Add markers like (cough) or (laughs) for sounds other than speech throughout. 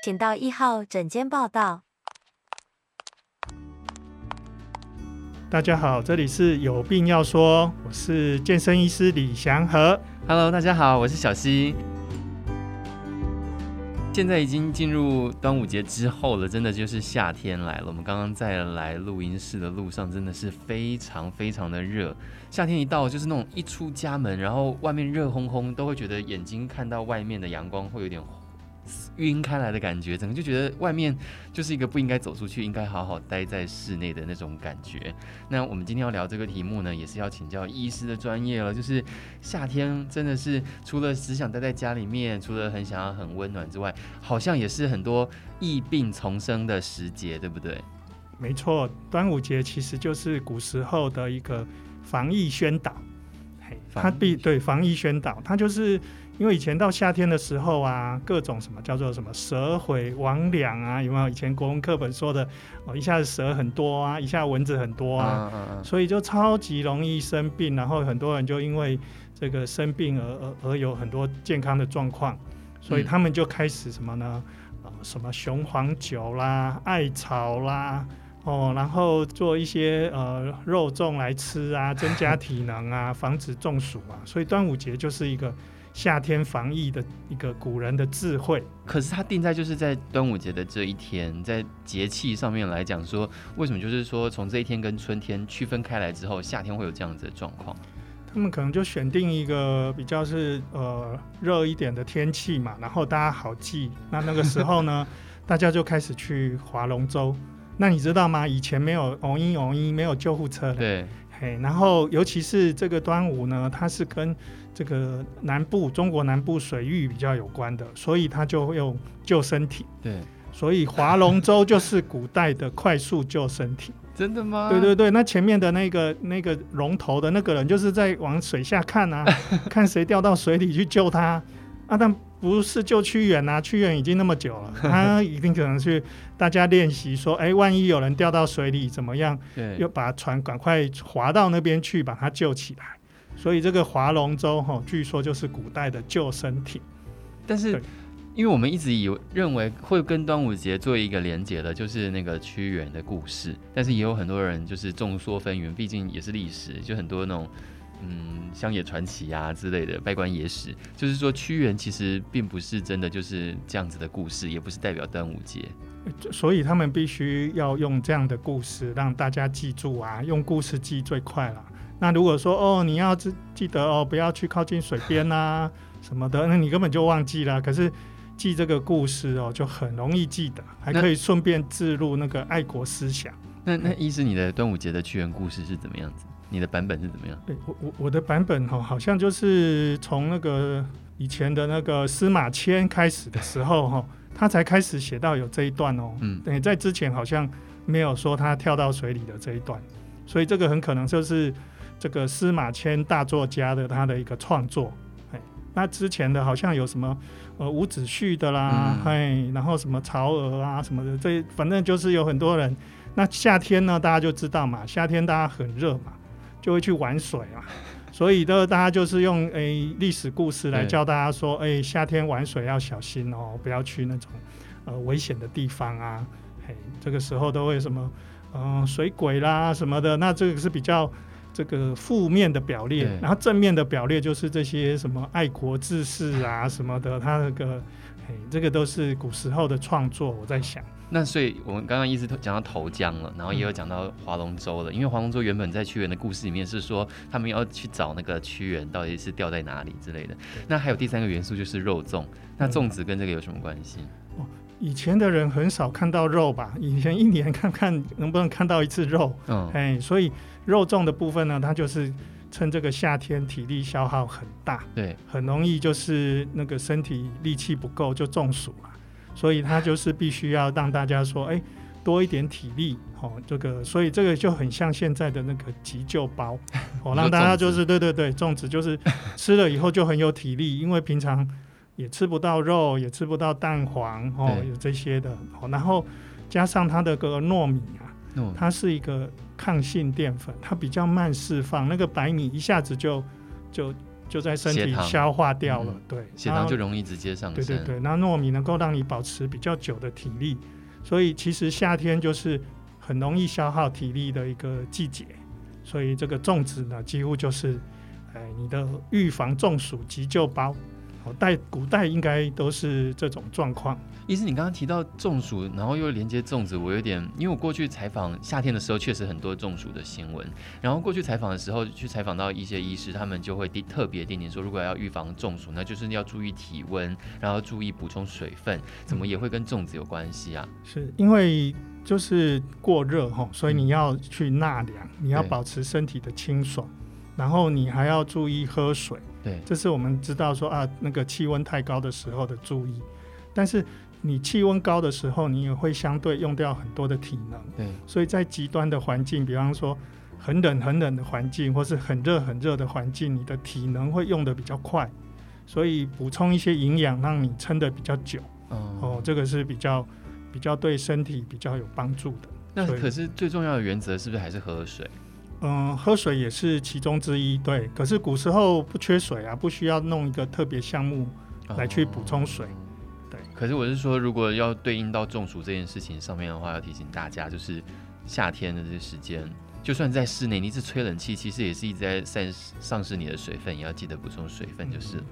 请到一号诊间报道。大家好，这里是有病要说，我是健身医师李祥和。Hello，大家好，我是小溪。现在已经进入端午节之后了，真的就是夏天来了。我们刚刚在来录音室的路上，真的是非常非常的热。夏天一到，就是那种一出家门，然后外面热烘烘，都会觉得眼睛看到外面的阳光会有点晕开来的感觉，整个就觉得外面就是一个不应该走出去，应该好好待在室内的那种感觉。那我们今天要聊这个题目呢，也是要请教医师的专业了。就是夏天真的是除了只想待在家里面，除了很想要很温暖之外，好像也是很多疫病丛生的时节，对不对？没错，端午节其实就是古时候的一个防疫宣导。嘿，它必对防疫宣导，它就是。因为以前到夏天的时候啊，各种什么叫做什么蛇毁魍魉啊，有没有？以前国文课本说的哦，一下子蛇很多啊，一下蚊子很多啊，所以就超级容易生病，然后很多人就因为这个生病而而而有很多健康的状况，所以他们就开始什么呢？呃，什么雄黄酒啦、艾草啦，哦，然后做一些呃肉粽来吃啊，增加体能啊，(laughs) 防止中暑啊，所以端午节就是一个。夏天防疫的一个古人的智慧，可是它定在就是在端午节的这一天，在节气上面来讲说，为什么就是说从这一天跟春天区分开来之后，夏天会有这样子的状况？他们可能就选定一个比较是呃热一点的天气嘛，然后大家好记。那那个时候呢，(laughs) 大家就开始去划龙舟。那你知道吗？以前没有哦一哦一，没有救护车的。对。嘿，然后尤其是这个端午呢，它是跟这个南部中国南部水域比较有关的，所以它就用救生艇。对，所以划龙舟就是古代的快速救生艇。(laughs) 真的吗？对对对，那前面的那个那个龙头的那个人，就是在往水下看啊，(laughs) 看谁掉到水里去救他。啊，但不是救屈原啊，屈原已经那么久了，(laughs) 他一定可能去大家练习说，哎，万一有人掉到水里怎么样？对，又把船赶快划到那边去，把他救起来。所以这个划龙舟哈，据说就是古代的救生艇。但是，因为我们一直以为认为会跟端午节做一个连结的，就是那个屈原的故事。但是也有很多人就是众说纷纭，毕竟也是历史，就很多那种嗯乡野传奇啊之类的稗官野史，就是说屈原其实并不是真的就是这样子的故事，也不是代表端午节。所以他们必须要用这样的故事让大家记住啊，用故事记最快了。那如果说哦，你要记记得哦，不要去靠近水边啊 (laughs) 什么的，那你根本就忘记了。可是记这个故事哦，就很容易记得，还可以顺便置入那个爱国思想。那那意思，你的端午节的屈原故事是怎么样子？你的版本是怎么样？对我我我的版本哈，好像就是从那个以前的那个司马迁开始的时候哈，(laughs) 他才开始写到有这一段哦。嗯，对，在之前好像没有说他跳到水里的这一段，所以这个很可能就是。这个司马迁大作家的他的一个创作，哎，那之前的好像有什么呃伍子胥的啦，哎、嗯，然后什么曹娥啊什么的，这反正就是有很多人。那夏天呢，大家就知道嘛，夏天大家很热嘛，就会去玩水啊，所以都大家就是用诶历史故事来教大家说，哎，夏天玩水要小心哦，不要去那种呃危险的地方啊，嘿，这个时候都会什么嗯、呃、水鬼啦什么的，那这个是比较。这个负面的表列，然后正面的表列就是这些什么爱国志士啊什么的，他那个，哎，这个都是古时候的创作。我在想，那所以我们刚刚一直讲到投江了，然后也有讲到划龙舟了，嗯、因为划龙舟原本在屈原的故事里面是说他们要去找那个屈原到底是掉在哪里之类的。那还有第三个元素就是肉粽，那粽子跟这个有什么关系？哦，以前的人很少看到肉吧？以前一年看看能不能看到一次肉，嗯，哎，所以。肉粽的部分呢，它就是趁这个夏天体力消耗很大，对，很容易就是那个身体力气不够就中暑了，所以它就是必须要让大家说，哎、欸，多一点体力，哦，这个，所以这个就很像现在的那个急救包，哦，(laughs) 让大家就是对对对，粽子就是 (laughs) 吃了以后就很有体力，因为平常也吃不到肉，也吃不到蛋黄，哦，有这些的，哦，然后加上它的个糯米啊。它是一个抗性淀粉，它比较慢释放，那个白米一下子就就就在身体消化掉了，对，血糖就容易直接上升。对对对，那糯米能够让你保持比较久的体力，所以其实夏天就是很容易消耗体力的一个季节，所以这个粽子呢，几乎就是，哎，你的预防中暑急救包。代古代应该都是这种状况。医师，你刚刚提到中暑，然后又连接粽子，我有点，因为我过去采访夏天的时候，确实很多中暑的新闻。然后过去采访的时候，去采访到一些医师，他们就会特别叮咛说，如果要预防中暑，那就是要注意体温，然后注意补充水分。怎么也会跟粽子有关系啊？是因为就是过热哈，所以你要去纳凉，你要保持身体的清爽，然后你还要注意喝水。对，这是我们知道说啊，那个气温太高的时候的注意。但是你气温高的时候，你也会相对用掉很多的体能。对，所以在极端的环境，比方说很冷很冷的环境，或是很热很热的环境，你的体能会用的比较快。所以补充一些营养，让你撑的比较久。嗯、哦，这个是比较比较对身体比较有帮助的。那可是最重要的原则是不是还是喝水？嗯，喝水也是其中之一，对。可是古时候不缺水啊，不需要弄一个特别项目来去补充水，哦，对。可是我是说，如果要对应到中暑这件事情上面的话，要提醒大家，就是夏天的这些时间，就算在室内，你一直吹冷气，其实也是一直在散丧失你的水分，也要记得补充水分，就是，嗯。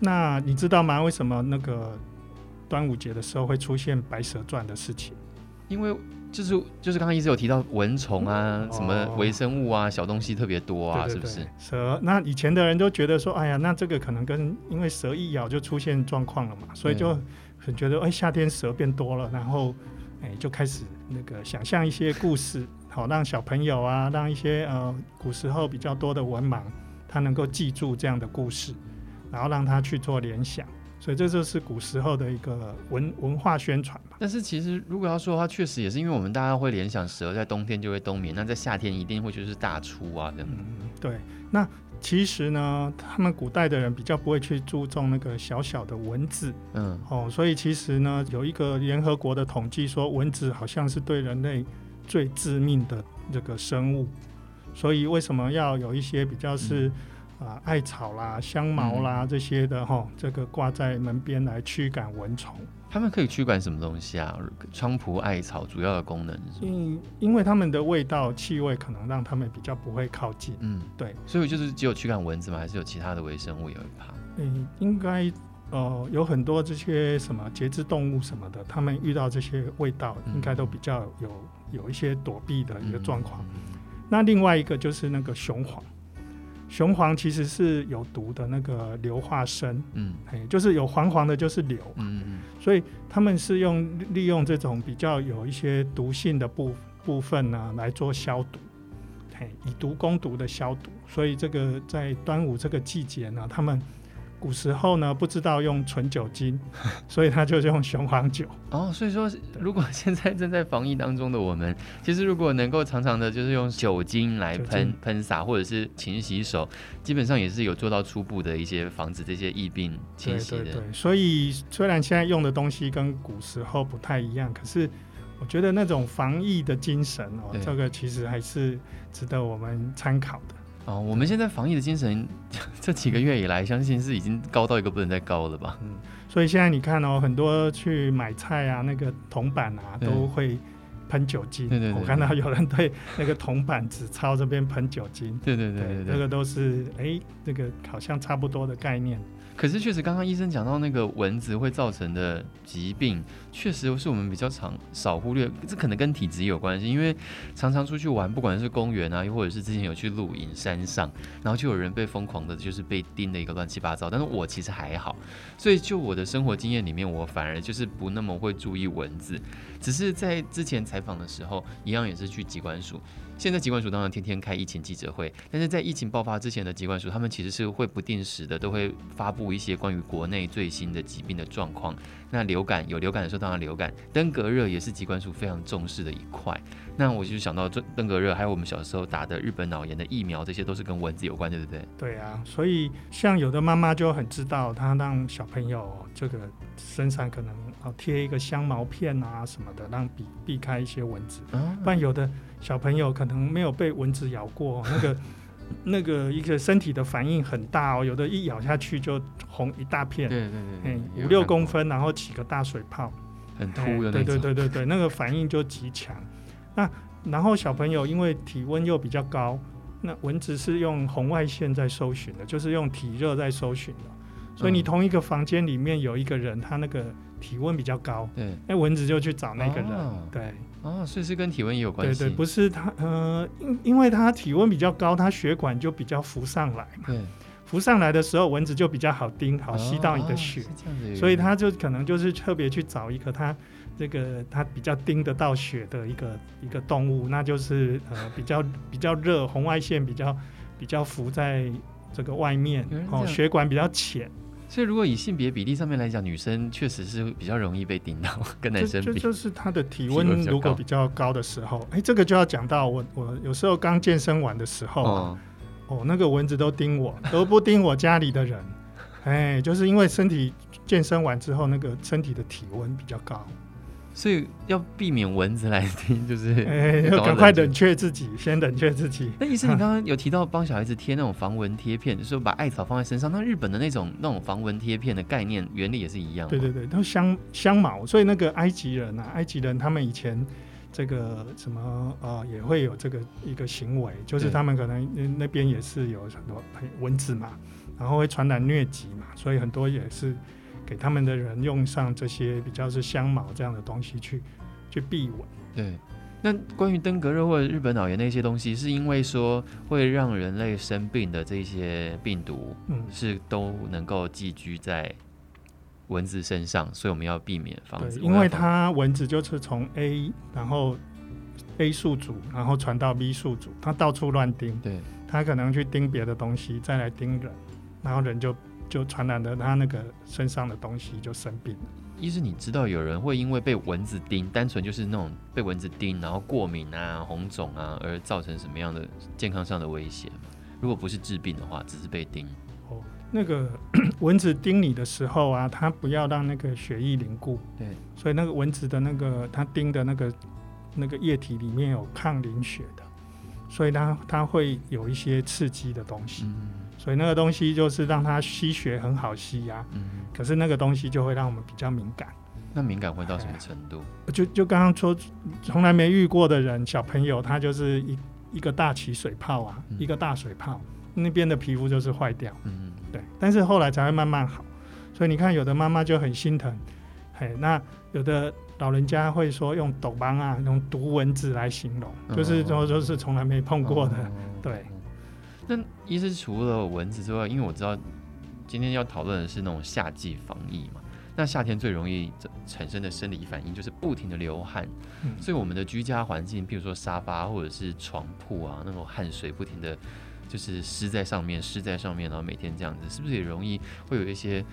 那你知道吗？为什么那个端午节的时候会出现白蛇传的事情？因为。就是就是刚刚一直有提到蚊虫啊，什么微生物啊，哦、小东西特别多啊，对对对，是不是？蛇，那以前的人都觉得说，哎呀，那这个可能跟因为蛇一咬就出现状况了嘛，所以就很觉得，哎，夏天蛇变多了，然后哎就开始那个想象一些故事，好让小朋友啊，让一些呃古时候比较多的文盲，他能够记住这样的故事，然后让他去做联想。所以这就是古时候的一个文文化宣传嘛。但是其实如果要说的话，确实也是因为我们大家会联想蛇在冬天就会冬眠，那在夏天一定会就是大出啊这样。嗯，对。那其实呢，他们古代的人比较不会去注重那个小小的蚊子。嗯。哦，所以其实呢，有一个联合国的统计说，蚊子好像是对人类最致命的这个生物。所以为什么要有一些比较是？嗯啊，艾草啦、香茅啦、嗯、这些的哈，这个挂在门边来驱赶蚊虫。他们可以驱赶什么东西啊？菖蒲、艾草主要的功能是？因因为它们的味道、气味可能让他们比较不会靠近。嗯，对。所以就是只有驱赶蚊子吗？还是有其他的微生物也会怕？嗯，应该呃有很多这些什么节肢动物什么的，他们遇到这些味道，应该都比较有有一些躲避的一个状况。嗯、那另外一个就是那个雄黄。雄黄其实是有毒的那个硫化砷，嗯，就是有黄黄的，就是硫，嗯嗯，所以他们是用利用这种比较有一些毒性的部部分呢来做消毒，嘿，以毒攻毒的消毒，所以这个在端午这个季节呢，他们。古时候呢，不知道用纯酒精，(laughs) 所以他就用雄黄酒。哦，所以说，如果现在正在防疫当中的我们，其实如果能够常常的，就是用酒精来喷喷洒，或者是勤洗手，基本上也是有做到初步的一些防止这些疫病侵袭的。对对对。所以虽然现在用的东西跟古时候不太一样，可是我觉得那种防疫的精神哦，这个其实还是值得我们参考的。哦，我们现在防疫的精神，这几个月以来，相信是已经高到一个不能再高了吧？嗯，所以现在你看哦，很多去买菜啊，那个铜板啊，都会喷酒精。对对对，我看到有人对那个铜板纸钞这边喷酒精。对对对对，这个都是哎，这个好像差不多的概念。可是确实，刚刚医生讲到那个蚊子会造成的疾病，确实是我们比较常少忽略。这可能跟体质有关系，因为常常出去玩，不管是公园啊，又或者是之前有去露营山上，然后就有人被疯狂的，就是被叮的一个乱七八糟。但是我其实还好，所以就我的生活经验里面，我反而就是不那么会注意蚊子。只是在之前采访的时候，一样也是去机关署。现在疾管署当然天天开疫情记者会，但是在疫情爆发之前的疾管署，他们其实是会不定时的都会发布一些关于国内最新的疾病的状况。那流感有流感的时候，当然流感，登革热也是疾管署非常重视的一块。那我就想到这登革热，还有我们小时候打的日本脑炎的疫苗，这些都是跟蚊子有关，对不对？对啊，所以像有的妈妈就很知道，她让小朋友这个身上可能啊贴一个香茅片啊什么的，让避避开一些蚊子。啊，不然有的。小朋友可能没有被蚊子咬过，(laughs) 那个那个一个身体的反应很大哦，有的一咬下去就红一大片，对对对，五六公分，然后起个大水泡，很突的那种，对对对对对，那个反应就极强。那然后小朋友因为体温又比较高，那蚊子是用红外线在搜寻的，就是用体热在搜寻的，所以你同一个房间里面有一个人，他那个体温比较高，对，那蚊子就去找那个人，对。哦，所以是跟体温也有关系。对对，不是他，呃，因因为他体温比较高，他血管就比较浮上来嘛。对，浮上来的时候，蚊子就比较好叮，好吸到你的血。哦，所以他就可能就是特别去找一个他这个他比较叮得到血的一个一个动物，那就是呃比较 (laughs) 比较热，红外线比较比较浮在这个外面，哦，血管比较浅。所以，如果以性别比例上面来讲，女生确实是比较容易被叮到，(laughs) 跟男生比。就就是她的体温如果比较高的时候，哎、欸，这个就要讲到我，我有时候刚健身完的时候、啊哦，哦，那个蚊子都叮我，都不叮我家里的人，哎、欸，就是因为身体健身完之后，那个身体的体温比较高。所以要避免蚊子来叮，就是哎，要赶快冷却自己，先冷却自己。(laughs) 那医生，你刚刚有提到帮小孩子贴那种防蚊贴片，就是把艾草放在身上。那日本的那种那种防蚊贴片的概念原理也是一样。对对对，都香香茅。所以那个埃及人啊，埃及人他们以前这个什么呃，也会有这个一个行为，就是他们可能那边也是有很多蚊子嘛，然后会传染疟疾嘛，所以很多也是。给他们的人用上这些比较是香茅这样的东西去去避蚊。对，那关于登革热或者日本脑炎那些东西，是因为说会让人类生病的这些病毒，嗯，是都能够寄居在蚊子身上，所以我们要避免防止。因为它蚊子就是从 A，然后 A 宿主，然后传到 B 宿主，它到处乱叮，对，它可能去叮别的东西，再来叮人，然后人就。就传染了他那个身上的东西，就生病了。医师，你知道有人会因为被蚊子叮，单纯就是那种被蚊子叮，然后过敏啊、红肿啊，而造成什么样的健康上的威胁吗？如果不是治病的话，只是被叮。哦，那个 (clears throat) 蚊子叮你的时候啊，它不要让那个血液凝固。对。所以那个蚊子的那个它叮的那个那个液体里面有抗凝血的，所以它它会有一些刺激的东西。嗯所以那个东西就是让它吸血很好吸呀、啊，嗯，可是那个东西就会让我们比较敏感。那敏感会到什么程度？就就刚刚说，从来没遇过的人，小朋友他就是一一个大起水泡啊，嗯、一个大水泡，那边的皮肤就是坏掉，嗯，对。但是后来才会慢慢好。所以你看，有的妈妈就很心疼，嘿，那有的老人家会说用斗邦啊，用毒蚊子来形容，就是说就是从来没碰过的，对。那医师除了蚊子之外，因为我知道今天要讨论的是那种夏季防疫嘛。那夏天最容易产生的生理反应就是不停的流汗，嗯，所以我们的居家环境，譬如说沙发或者是床铺啊，那种汗水不停的就是湿在上面，湿在上面，然后每天这样子，是不是也容易会有一些？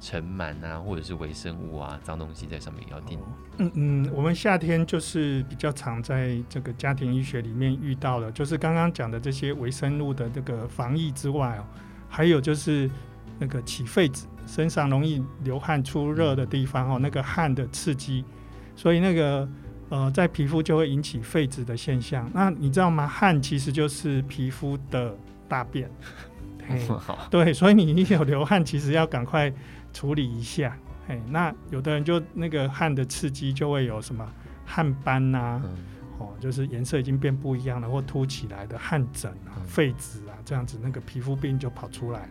尘螨啊，或者是微生物啊，脏东西在上面也要定。嗯嗯，我们夏天就是比较常在这个家庭医学里面遇到的，就是刚刚讲的这些微生物的这个防疫之外哦，还有就是那个起痱子，身上容易流汗出热的地方哦，那个汗的刺激，所以那个呃，在皮肤就会引起痱子的现象。那你知道吗？汗其实就是皮肤的大便。(laughs) 对，所以你一有流汗，其实要赶快。处理一下，哎，那有的人就那个汗的刺激就会有什么汗斑呐、啊嗯，哦，就是颜色已经变不一样了，或凸起来的汗疹啊、痱子啊，这样子那个皮肤病就跑出来了，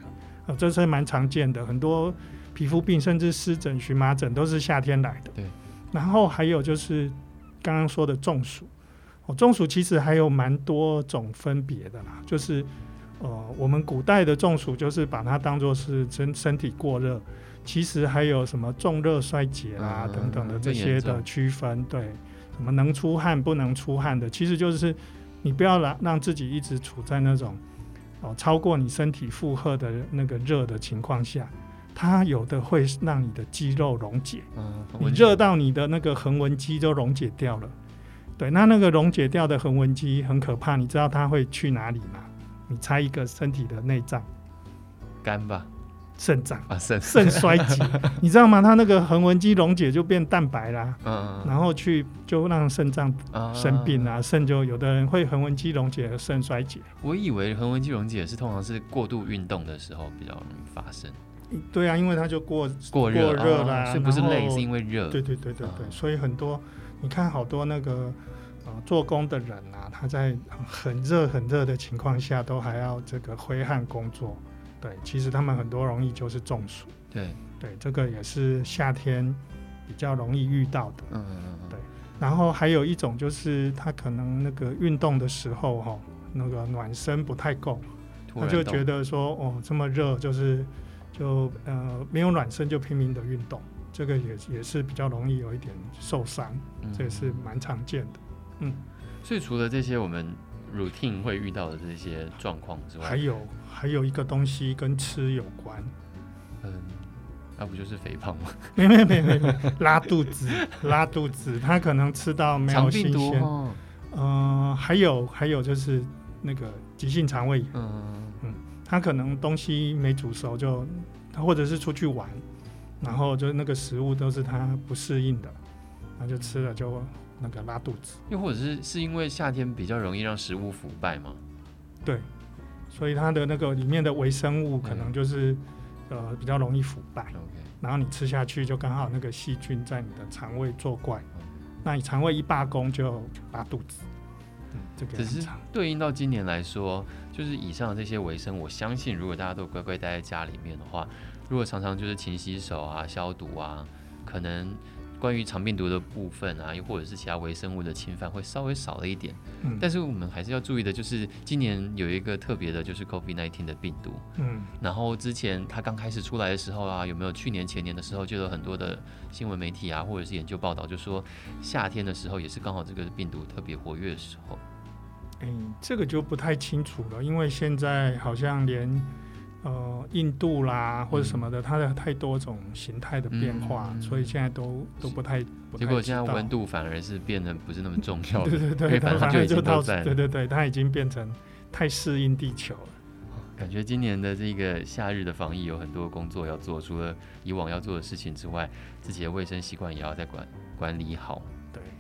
哦，这是蛮常见的，很多皮肤病甚至湿疹、荨麻疹都是夏天来的。对，然后还有就是刚刚说的中暑，哦，中暑其实还有蛮多种分别的啦，就是呃，我们古代的中暑就是把它当做是身身体过热。其实还有什么重热衰竭啦、嗯、等等的这些的区分，对，什么能出汗不能出汗的，其实就是你不要让让自己一直处在那种哦超过你身体负荷的那个热的情况下，它有的会让你的肌肉溶解，嗯，你热到你的那个横纹肌都溶解掉了，对，那那个溶解掉的横纹肌很可怕，你知道它会去哪里吗？你猜一个身体的内脏，肝吧。肾脏啊，肾肾衰竭，(laughs) 你知道吗？它那个横纹肌溶解就变蛋白啦，嗯，然后去就让肾脏生病啊，肾就有的人会横纹肌溶解和肾衰竭。我以为横纹肌溶解是通常是过度运动的时候比较容易发生。对啊，因为它就过过热啦，所以不是累，是因为热。对对对对对，所以很多你看好多那个呃做工的人啊，他在很热很热的情况下都还要这个挥汗工作。对，其实他们很多容易就是中暑。对对，这个也是夏天比较容易遇到的。嗯嗯嗯。对，然后还有一种就是他可能那个运动的时候哈、哦，那个暖身不太够，他就觉得说哦这么热，就是就呃没有暖身就拼命的运动，这个也也是比较容易有一点受伤，这也是蛮常见的。嗯，所以除了这些我们 routine 会遇到的这些状况之外，还有。还有一个东西跟吃有关，嗯，那不就是肥胖吗？没没没没没，拉肚子，拉肚子，他可能吃到没有新鲜，嗯、呃，还有还有就是那个急性肠胃。炎，嗯嗯，他可能东西没煮熟就，他或者是出去玩，然后就那个食物都是他不适应的，然后就吃了就那个拉肚子，又或者是是因为夏天比较容易让食物腐败吗？对。所以它的那个里面的微生物可能就是，嗯、呃，比较容易腐败。然后你吃下去就刚好那个细菌在你的肠胃作怪，嗯、那你肠胃一罢工就拉肚子。嗯，这个只是对应到今年来说，就是以上的这些卫生，我相信如果大家都乖乖待在家里面的话，如果常常就是勤洗手啊、消毒啊，可能。关于肠病毒的部分啊，又或者是其他微生物的侵犯，会稍微少了一点。嗯，但是我们还是要注意的，就是今年有一个特别的，就是 COVID-19 的病毒。嗯，然后之前它刚开始出来的时候啊，有没有去年前年的时候，就有很多的新闻媒体啊，或者是研究报道，就说夏天的时候也是刚好这个病毒特别活跃的时候。哎，这个就不太清楚了，因为现在好像连。呃，印度啦或者什么的，嗯、它的太多种形态的变化，嗯、所以现在都都不太。不太结果现在温度反而是变得不是那么重要。(laughs) 对对对，它反正就到对对对，它已经变成太适应地球了。感觉今年的这个夏日的防疫有很多工作要做，除了以往要做的事情之外，自己的卫生习惯也要再管管理好。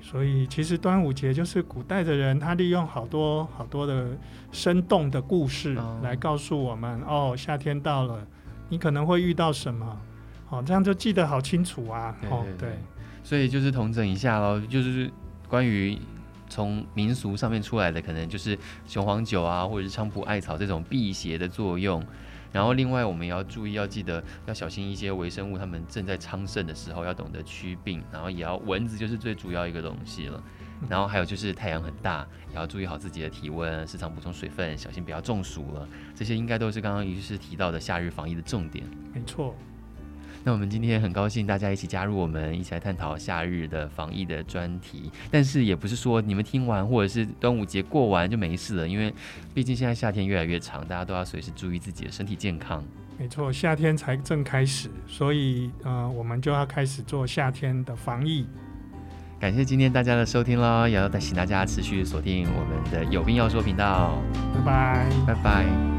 所以其实端午节就是古代的人，他利用好多好多的生动的故事来告诉我们：哦，夏天到了，你可能会遇到什么？哦，这样就记得好清楚啊！哦，对。所以就是统整一下喽，就是关于从民俗上面出来的，可能就是雄黄酒啊，或者是菖蒲艾草这种辟邪的作用。然后，另外我们也要注意，要记得要小心一些微生物，它们正在昌盛的时候，要懂得驱病。然后也要蚊子就是最主要一个东西了。然后还有就是太阳很大，也要注意好自己的体温，时常补充水分，小心不要中暑了。这些应该都是刚刚于师提到的夏日防疫的重点。没错。那我们今天很高兴大家一起加入我们，一起来探讨夏日的防疫的专题。但是也不是说你们听完或者是端午节过完就没事了，因为毕竟现在夏天越来越长，大家都要随时注意自己的身体健康。没错，夏天才正开始，所以呃，我们就要开始做夏天的防疫。感谢今天大家的收听喽，也要提醒大家持续锁定我们的有病要说频道。拜拜，拜拜。